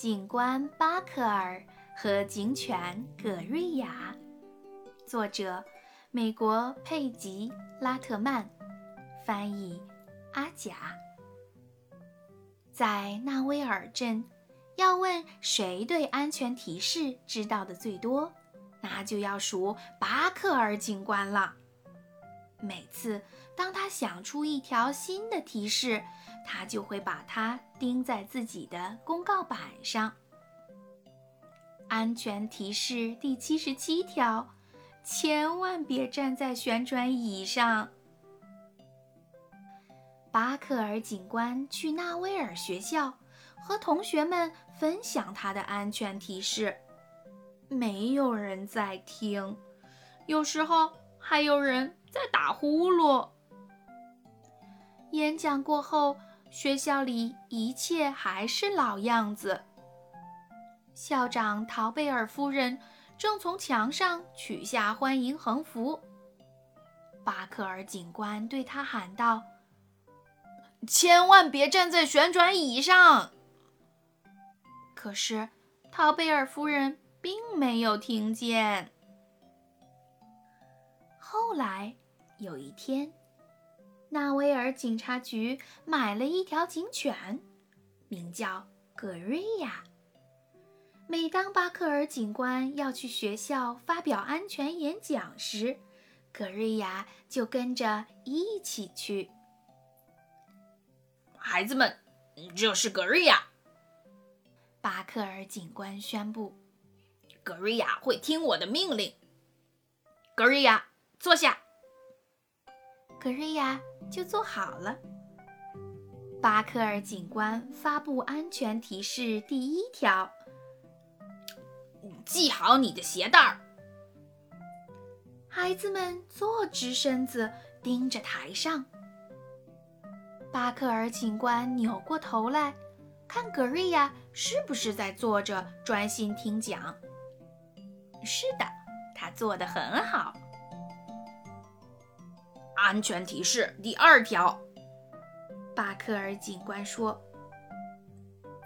警官巴克尔和警犬葛瑞亚》，作者美国佩吉·拉特曼，翻译阿甲。在纳威尔镇，要问谁对安全提示知道的最多，那就要数巴克尔警官了。每次当他想出一条新的提示，他就会把它钉在自己的公告板上。安全提示第七十七条：千万别站在旋转椅上。巴克尔警官去纳威尔学校，和同学们分享他的安全提示。没有人在听，有时候还有人在打呼噜。演讲过后，学校里一切还是老样子。校长陶贝尔夫人正从墙上取下欢迎横幅。巴克尔警官对他喊道。千万别站在旋转椅上。可是，陶贝尔夫人并没有听见。后来有一天，纳威尔警察局买了一条警犬，名叫格瑞亚。每当巴克尔警官要去学校发表安全演讲时，格瑞亚就跟着一起去。孩子们，这是格瑞亚。巴克尔警官宣布：“格瑞亚会听我的命令。”格瑞亚，坐下。格瑞亚就坐好了。巴克尔警官发布安全提示第一条：“系好你的鞋带儿。”孩子们坐直身子，盯着台上。巴克尔警官扭过头来，看格瑞亚是不是在坐着专心听讲。是的，他做得很好。安全提示第二条，巴克尔警官说：“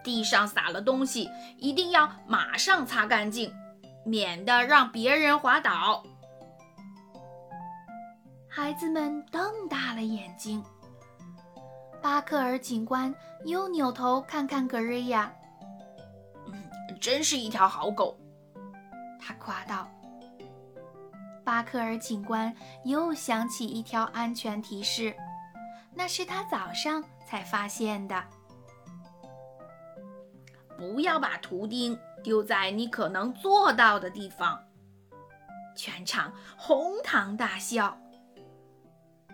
地上撒了东西，一定要马上擦干净，免得让别人滑倒。”孩子们瞪大了眼睛。巴克尔警官又扭头看看格瑞亚，“真是一条好狗。”他夸道。巴克尔警官又想起一条安全提示，那是他早上才发现的：“不要把图钉丢在你可能做到的地方。”全场哄堂大笑。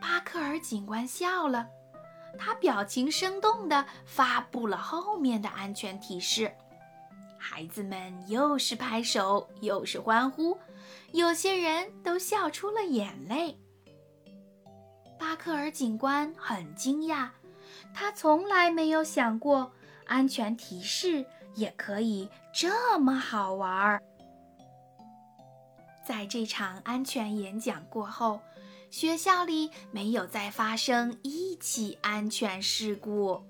巴克尔警官笑了。他表情生动地发布了后面的安全提示，孩子们又是拍手又是欢呼，有些人都笑出了眼泪。巴克尔警官很惊讶，他从来没有想过安全提示也可以这么好玩儿。在这场安全演讲过后。学校里没有再发生一起安全事故。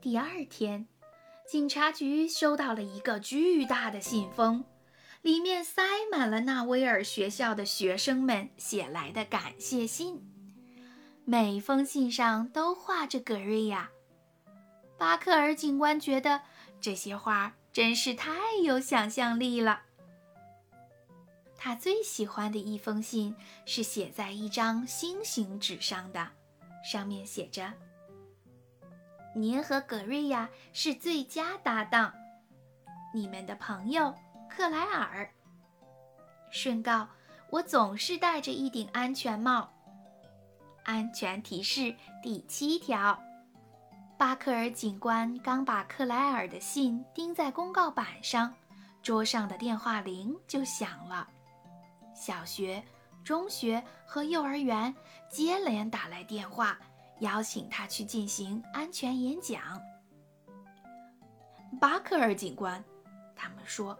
第二天，警察局收到了一个巨大的信封，里面塞满了纳威尔学校的学生们写来的感谢信，每封信上都画着格瑞亚。巴克尔警官觉得这些画真是太有想象力了。他最喜欢的一封信是写在一张星形纸上的，上面写着：“您和格瑞亚是最佳搭档，你们的朋友克莱尔。顺告，我总是戴着一顶安全帽。”安全提示第七条：巴克尔警官刚把克莱尔的信钉在公告板上，桌上的电话铃就响了。小学、中学和幼儿园接连打来电话，邀请他去进行安全演讲。巴克尔警官，他们说，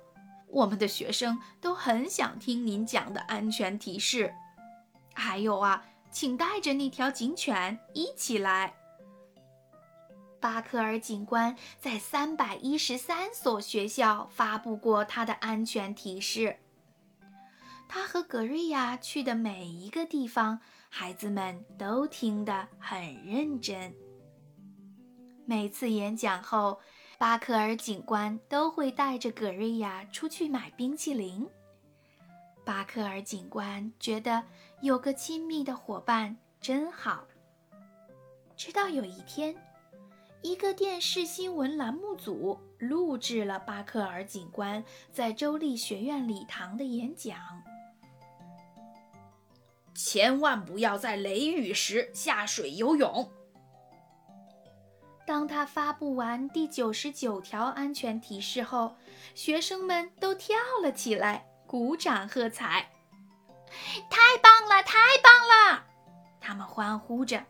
我们的学生都很想听您讲的安全提示。还有啊，请带着那条警犬一起来。巴克尔警官在三百一十三所学校发布过他的安全提示。他和格瑞亚去的每一个地方，孩子们都听得很认真。每次演讲后，巴克尔警官都会带着格瑞亚出去买冰淇淋。巴克尔警官觉得有个亲密的伙伴真好。直到有一天，一个电视新闻栏目组录制了巴克尔警官在州立学院礼堂的演讲。千万不要在雷雨时下水游泳。当他发布完第九十九条安全提示后，学生们都跳了起来，鼓掌喝彩。太棒了，太棒了！他们欢呼着。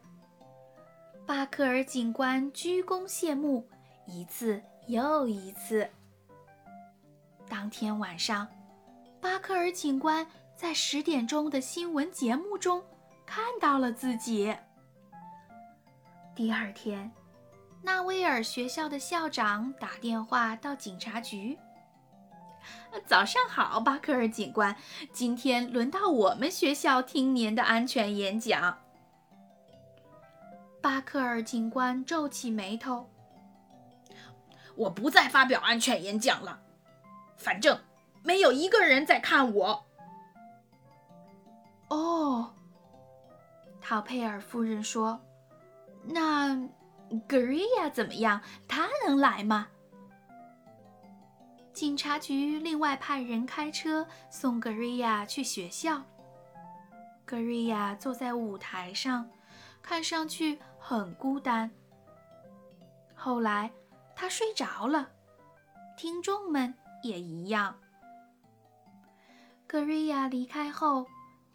巴克尔警官鞠躬谢幕，一次又一次。当天晚上，巴克尔警官在十点钟的新闻节目中看到了自己。第二天。纳威尔学校的校长打电话到警察局。早上好，巴克尔警官，今天轮到我们学校听您的安全演讲。巴克尔警官皱起眉头：“我不再发表安全演讲了，反正没有一个人在看我。”陶佩尔夫人说：“那。”格瑞亚怎么样？他能来吗？警察局另外派人开车送格瑞亚去学校。格瑞亚坐在舞台上，看上去很孤单。后来他睡着了，听众们也一样。格瑞亚离开后，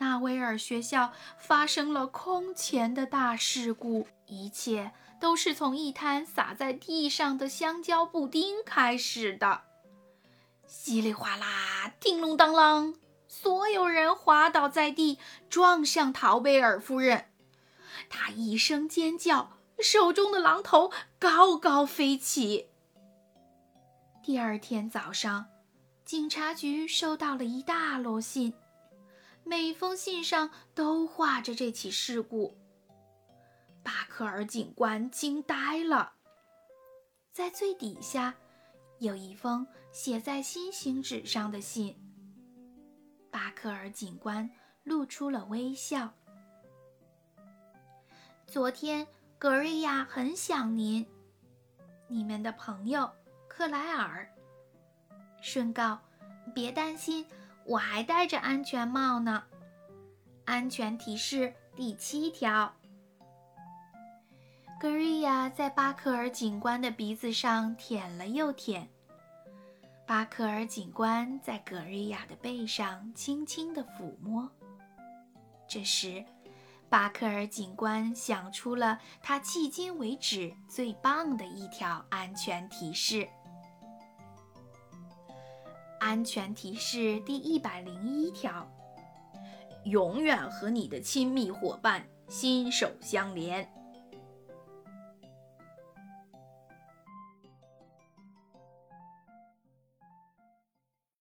纳威尔学校发生了空前的大事故，一切。都是从一滩洒在地上的香蕉布丁开始的，稀里哗啦，叮隆当啷，所有人滑倒在地，撞向陶贝尔夫人。她一声尖叫，手中的榔头高高飞起。第二天早上，警察局收到了一大摞信，每封信上都画着这起事故。巴克尔警官惊呆了。在最底下，有一封写在心形纸上的信。巴克尔警官露出了微笑。昨天，格瑞亚很想您，你们的朋友克莱尔。顺告，别担心，我还戴着安全帽呢。安全提示第七条。格瑞亚在巴克尔警官的鼻子上舔了又舔。巴克尔警官在格瑞亚的背上轻轻地抚摸。这时，巴克尔警官想出了他迄今为止最棒的一条安全提示。安全提示第一百零一条：永远和你的亲密伙伴心手相连。